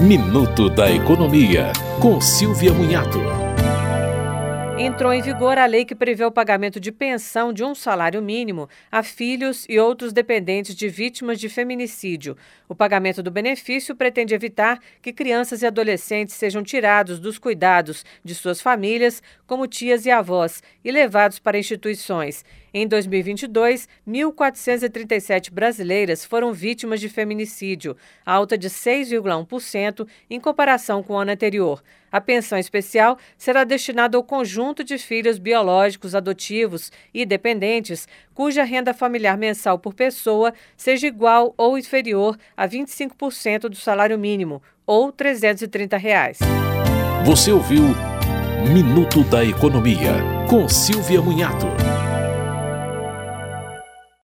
Minuto da Economia, com Silvia Munhato. Entrou em vigor a lei que prevê o pagamento de pensão de um salário mínimo a filhos e outros dependentes de vítimas de feminicídio. O pagamento do benefício pretende evitar que crianças e adolescentes sejam tirados dos cuidados de suas famílias, como tias e avós, e levados para instituições. Em 2022, 1.437 brasileiras foram vítimas de feminicídio, alta de 6,1% em comparação com o ano anterior. A pensão especial será destinada ao conjunto de filhos biológicos, adotivos e dependentes cuja renda familiar mensal por pessoa seja igual ou inferior a 25% do salário mínimo, ou 330 reais. Você ouviu Minuto da Economia, com Silvia Munhato.